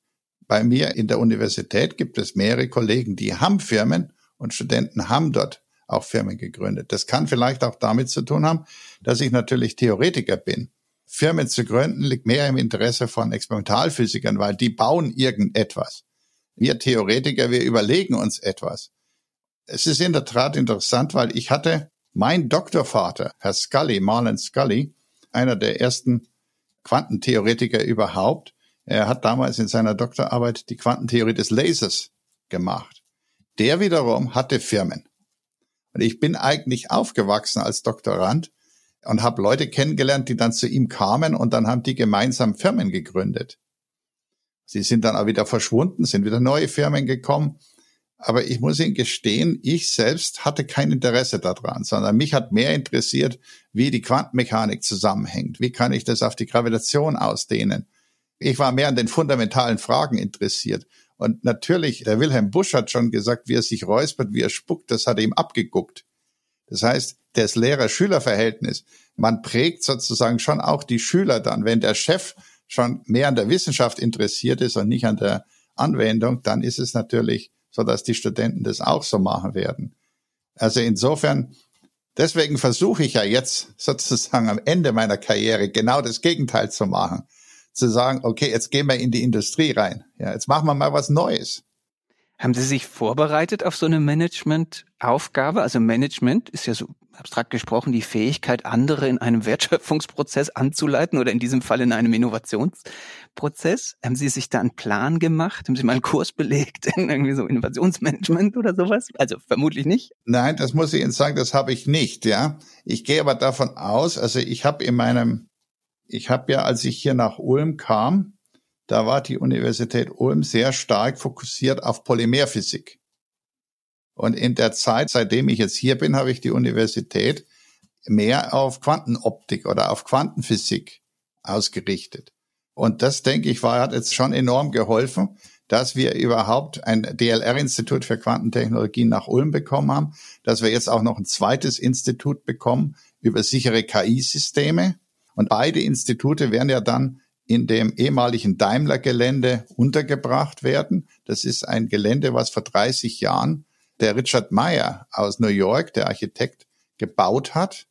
Bei mir in der Universität gibt es mehrere Kollegen, die haben Firmen und Studenten haben dort auch Firmen gegründet. Das kann vielleicht auch damit zu tun haben, dass ich natürlich Theoretiker bin. Firmen zu gründen liegt mehr im Interesse von Experimentalphysikern, weil die bauen irgendetwas. Wir Theoretiker, wir überlegen uns etwas. Es ist in der Tat interessant, weil ich hatte mein Doktorvater, Herr Scully, Marlon Scully, einer der ersten Quantentheoretiker überhaupt, er hat damals in seiner Doktorarbeit die Quantentheorie des Lasers gemacht. Der wiederum hatte Firmen. Und ich bin eigentlich aufgewachsen als Doktorand und habe Leute kennengelernt, die dann zu ihm kamen und dann haben die gemeinsam Firmen gegründet. Sie sind dann auch wieder verschwunden, sind wieder neue Firmen gekommen. Aber ich muss Ihnen gestehen, ich selbst hatte kein Interesse daran, sondern mich hat mehr interessiert, wie die Quantenmechanik zusammenhängt. Wie kann ich das auf die Gravitation ausdehnen? Ich war mehr an den fundamentalen Fragen interessiert. Und natürlich, der Wilhelm Busch hat schon gesagt, wie er sich räuspert, wie er spuckt, das hat er ihm abgeguckt. Das heißt, das Lehrer-Schüler-Verhältnis, man prägt sozusagen schon auch die Schüler dann. Wenn der Chef schon mehr an der Wissenschaft interessiert ist und nicht an der Anwendung, dann ist es natürlich so, dass die Studenten das auch so machen werden. Also insofern, deswegen versuche ich ja jetzt sozusagen am Ende meiner Karriere genau das Gegenteil zu machen. Zu sagen, okay, jetzt gehen wir in die Industrie rein. Ja, jetzt machen wir mal was Neues. Haben Sie sich vorbereitet auf so eine Management-Aufgabe? Also Management ist ja so abstrakt gesprochen die Fähigkeit, andere in einem Wertschöpfungsprozess anzuleiten oder in diesem Fall in einem Innovationsprozess. Haben Sie sich da einen Plan gemacht? Haben Sie mal einen Kurs belegt in irgendwie so Innovationsmanagement oder sowas? Also vermutlich nicht. Nein, das muss ich Ihnen sagen, das habe ich nicht, ja. Ich gehe aber davon aus, also ich habe in meinem, ich habe ja, als ich hier nach Ulm kam, da war die Universität Ulm sehr stark fokussiert auf Polymerphysik. Und in der Zeit, seitdem ich jetzt hier bin, habe ich die Universität mehr auf Quantenoptik oder auf Quantenphysik ausgerichtet. Und das, denke ich, war, hat jetzt schon enorm geholfen, dass wir überhaupt ein DLR-Institut für Quantentechnologien nach Ulm bekommen haben, dass wir jetzt auch noch ein zweites Institut bekommen über sichere KI-Systeme. Und beide Institute werden ja dann in dem ehemaligen Daimler-Gelände untergebracht werden. Das ist ein Gelände, was vor 30 Jahren der Richard Meyer aus New York, der Architekt, gebaut hat.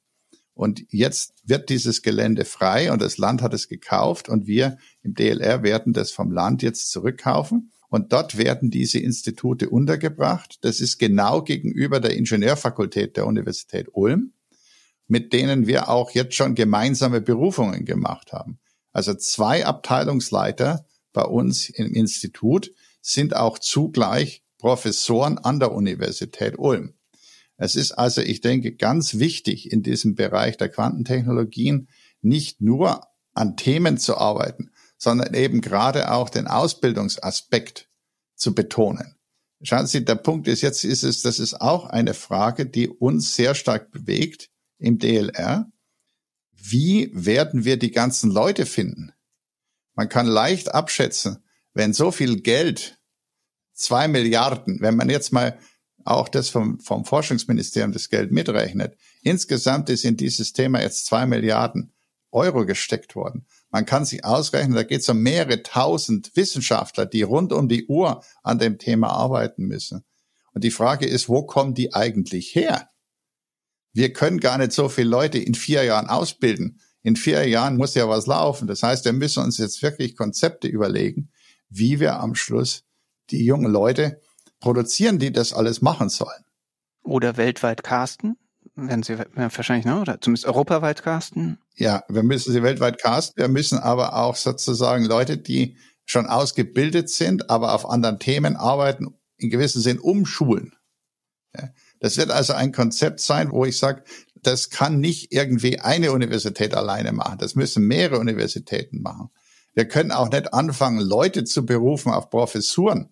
Und jetzt wird dieses Gelände frei und das Land hat es gekauft und wir im DLR werden das vom Land jetzt zurückkaufen. Und dort werden diese Institute untergebracht. Das ist genau gegenüber der Ingenieurfakultät der Universität Ulm, mit denen wir auch jetzt schon gemeinsame Berufungen gemacht haben. Also zwei Abteilungsleiter bei uns im Institut sind auch zugleich Professoren an der Universität Ulm. Es ist also, ich denke, ganz wichtig in diesem Bereich der Quantentechnologien nicht nur an Themen zu arbeiten, sondern eben gerade auch den Ausbildungsaspekt zu betonen. Schauen Sie, der Punkt ist jetzt, ist es, das ist auch eine Frage, die uns sehr stark bewegt im DLR wie werden wir die ganzen Leute finden? Man kann leicht abschätzen, wenn so viel Geld, zwei Milliarden, wenn man jetzt mal auch das vom, vom Forschungsministerium das Geld mitrechnet, insgesamt ist in dieses Thema jetzt zwei Milliarden Euro gesteckt worden. Man kann sich ausrechnen, da geht es um mehrere tausend Wissenschaftler, die rund um die Uhr an dem Thema arbeiten müssen. Und die Frage ist, wo kommen die eigentlich her? wir können gar nicht so viele Leute in vier Jahren ausbilden. In vier Jahren muss ja was laufen. Das heißt, wir müssen uns jetzt wirklich Konzepte überlegen, wie wir am Schluss die jungen Leute produzieren, die das alles machen sollen. Oder weltweit casten? Werden sie wahrscheinlich, ne? oder zumindest europaweit casten? Ja, wir müssen sie weltweit casten. Wir müssen aber auch sozusagen Leute, die schon ausgebildet sind, aber auf anderen Themen arbeiten, in gewissem Sinn umschulen. Das wird also ein Konzept sein, wo ich sage, das kann nicht irgendwie eine Universität alleine machen. Das müssen mehrere Universitäten machen. Wir können auch nicht anfangen, Leute zu berufen auf Professuren.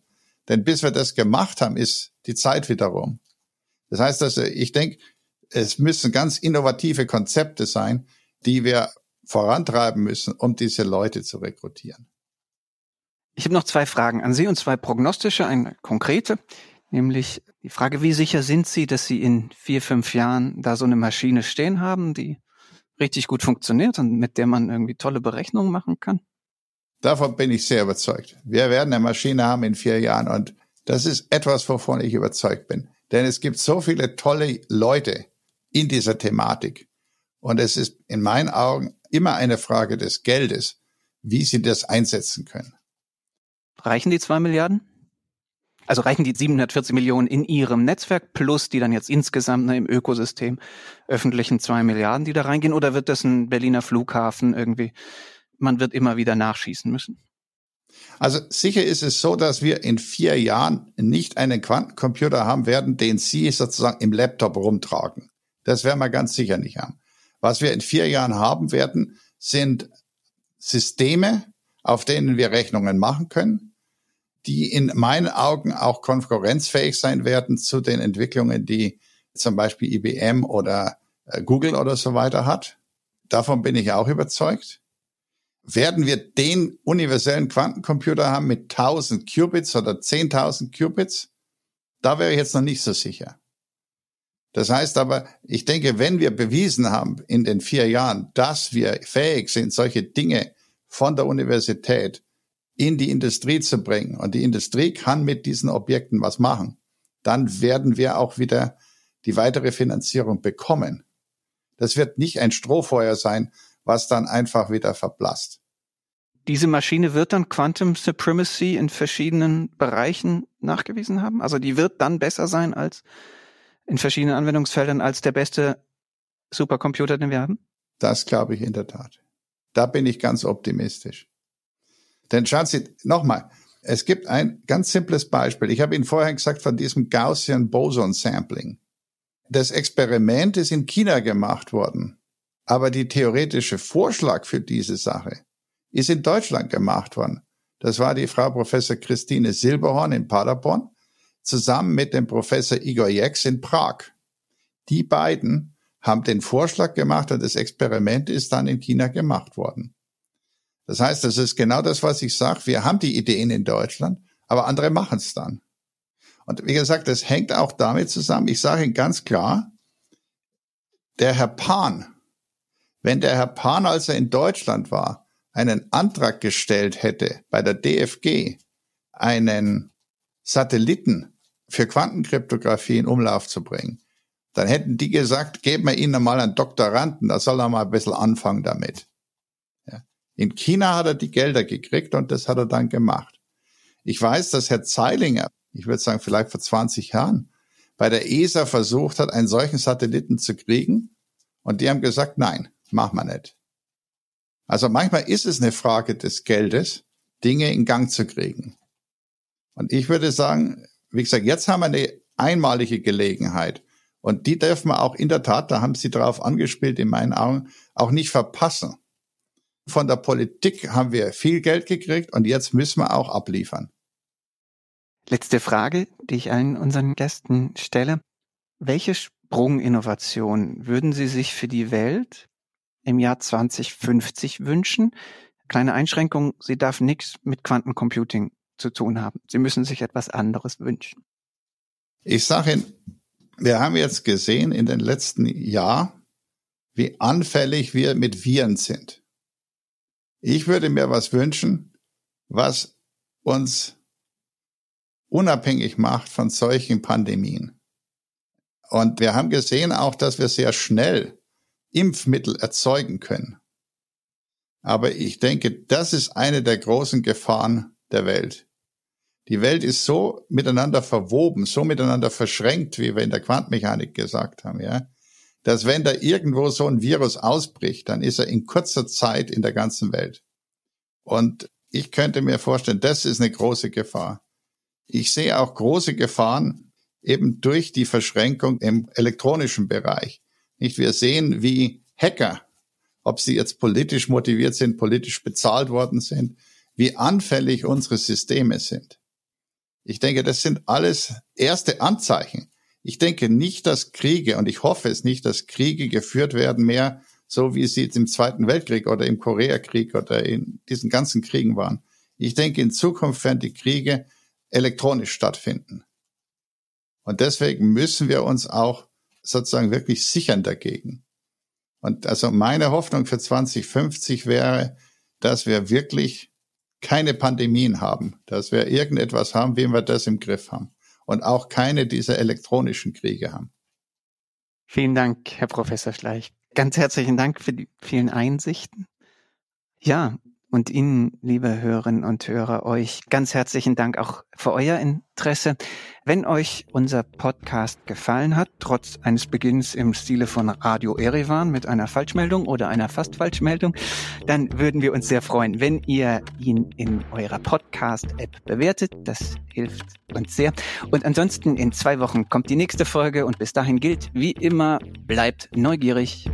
Denn bis wir das gemacht haben, ist die Zeit wieder rum. Das heißt also, ich denke, es müssen ganz innovative Konzepte sein, die wir vorantreiben müssen, um diese Leute zu rekrutieren. Ich habe noch zwei Fragen an Sie und zwei prognostische, eine konkrete nämlich die Frage, wie sicher sind Sie, dass Sie in vier, fünf Jahren da so eine Maschine stehen haben, die richtig gut funktioniert und mit der man irgendwie tolle Berechnungen machen kann? Davon bin ich sehr überzeugt. Wir werden eine Maschine haben in vier Jahren und das ist etwas, wovon ich überzeugt bin. Denn es gibt so viele tolle Leute in dieser Thematik. Und es ist in meinen Augen immer eine Frage des Geldes, wie sie das einsetzen können. Reichen die zwei Milliarden? Also reichen die 740 Millionen in ihrem Netzwerk plus die dann jetzt insgesamt ne, im Ökosystem öffentlichen zwei Milliarden, die da reingehen? Oder wird das ein Berliner Flughafen irgendwie? Man wird immer wieder nachschießen müssen. Also sicher ist es so, dass wir in vier Jahren nicht einen Quantencomputer haben werden, den Sie sozusagen im Laptop rumtragen. Das werden wir ganz sicher nicht haben. Was wir in vier Jahren haben werden, sind Systeme, auf denen wir Rechnungen machen können, die in meinen Augen auch konkurrenzfähig sein werden zu den Entwicklungen, die zum Beispiel IBM oder äh, Google oder so weiter hat. Davon bin ich auch überzeugt. Werden wir den universellen Quantencomputer haben mit 1000 Qubits oder 10.000 Qubits? Da wäre ich jetzt noch nicht so sicher. Das heißt aber, ich denke, wenn wir bewiesen haben in den vier Jahren, dass wir fähig sind, solche Dinge von der Universität in die Industrie zu bringen und die Industrie kann mit diesen Objekten was machen, dann werden wir auch wieder die weitere Finanzierung bekommen. Das wird nicht ein Strohfeuer sein, was dann einfach wieder verblasst. Diese Maschine wird dann Quantum Supremacy in verschiedenen Bereichen nachgewiesen haben? Also die wird dann besser sein als in verschiedenen Anwendungsfeldern als der beste Supercomputer, den wir haben? Das glaube ich in der Tat. Da bin ich ganz optimistisch. Denn schauen Sie, nochmal, es gibt ein ganz simples Beispiel. Ich habe Ihnen vorher gesagt von diesem Gaussian Boson Sampling. Das Experiment ist in China gemacht worden. Aber die theoretische Vorschlag für diese Sache ist in Deutschland gemacht worden. Das war die Frau Professor Christine Silberhorn in Paderborn zusammen mit dem Professor Igor Jex in Prag. Die beiden haben den Vorschlag gemacht und das Experiment ist dann in China gemacht worden. Das heißt, das ist genau das, was ich sage. Wir haben die Ideen in Deutschland, aber andere machen es dann. Und wie gesagt, das hängt auch damit zusammen. Ich sage Ihnen ganz klar, der Herr Pan, wenn der Herr Pan, als er in Deutschland war, einen Antrag gestellt hätte bei der DFG, einen Satelliten für Quantenkryptographie in Umlauf zu bringen, dann hätten die gesagt, geben wir ihnen mal einen Doktoranden, da soll er mal ein bisschen anfangen damit. In China hat er die Gelder gekriegt und das hat er dann gemacht. Ich weiß, dass Herr Zeilinger, ich würde sagen vielleicht vor 20 Jahren, bei der ESA versucht hat, einen solchen Satelliten zu kriegen und die haben gesagt, nein, machen wir nicht. Also manchmal ist es eine Frage des Geldes, Dinge in Gang zu kriegen. Und ich würde sagen, wie gesagt, jetzt haben wir eine einmalige Gelegenheit. Und die dürfen wir auch in der Tat, da haben Sie darauf angespielt, in meinen Augen, auch nicht verpassen. Von der Politik haben wir viel Geld gekriegt und jetzt müssen wir auch abliefern. Letzte Frage, die ich allen unseren Gästen stelle. Welche Sprunginnovation würden Sie sich für die Welt im Jahr 2050 wünschen? Kleine Einschränkung, sie darf nichts mit Quantencomputing zu tun haben. Sie müssen sich etwas anderes wünschen. Ich sage Ihnen, wir haben jetzt gesehen in den letzten Jahren, wie anfällig wir mit Viren sind. Ich würde mir was wünschen, was uns unabhängig macht von solchen Pandemien. Und wir haben gesehen auch, dass wir sehr schnell Impfmittel erzeugen können. Aber ich denke, das ist eine der großen Gefahren der Welt. Die Welt ist so miteinander verwoben, so miteinander verschränkt, wie wir in der Quantenmechanik gesagt haben, ja, dass wenn da irgendwo so ein Virus ausbricht, dann ist er in kurzer Zeit in der ganzen Welt. Und ich könnte mir vorstellen, das ist eine große Gefahr. Ich sehe auch große Gefahren eben durch die Verschränkung im elektronischen Bereich. Nicht? Wir sehen, wie Hacker, ob sie jetzt politisch motiviert sind, politisch bezahlt worden sind, wie anfällig unsere Systeme sind. Ich denke, das sind alles erste Anzeichen. Ich denke nicht, dass Kriege, und ich hoffe es nicht, dass Kriege geführt werden mehr, so wie sie jetzt im Zweiten Weltkrieg oder im Koreakrieg oder in diesen ganzen Kriegen waren. Ich denke, in Zukunft werden die Kriege elektronisch stattfinden. Und deswegen müssen wir uns auch sozusagen wirklich sichern dagegen. Und also meine Hoffnung für 2050 wäre, dass wir wirklich keine Pandemien haben, dass wir irgendetwas haben, wie wir das im Griff haben und auch keine dieser elektronischen Kriege haben. Vielen Dank, Herr Professor Schleich. Ganz herzlichen Dank für die vielen Einsichten. Ja, und Ihnen, liebe Hörerinnen und Hörer, euch ganz herzlichen Dank auch für euer Interesse. Wenn euch unser Podcast gefallen hat, trotz eines Beginns im Stile von Radio Erevan mit einer Falschmeldung oder einer fast Falschmeldung, dann würden wir uns sehr freuen, wenn ihr ihn in eurer Podcast-App bewertet. Das hilft uns sehr. Und ansonsten in zwei Wochen kommt die nächste Folge und bis dahin gilt, wie immer, bleibt neugierig.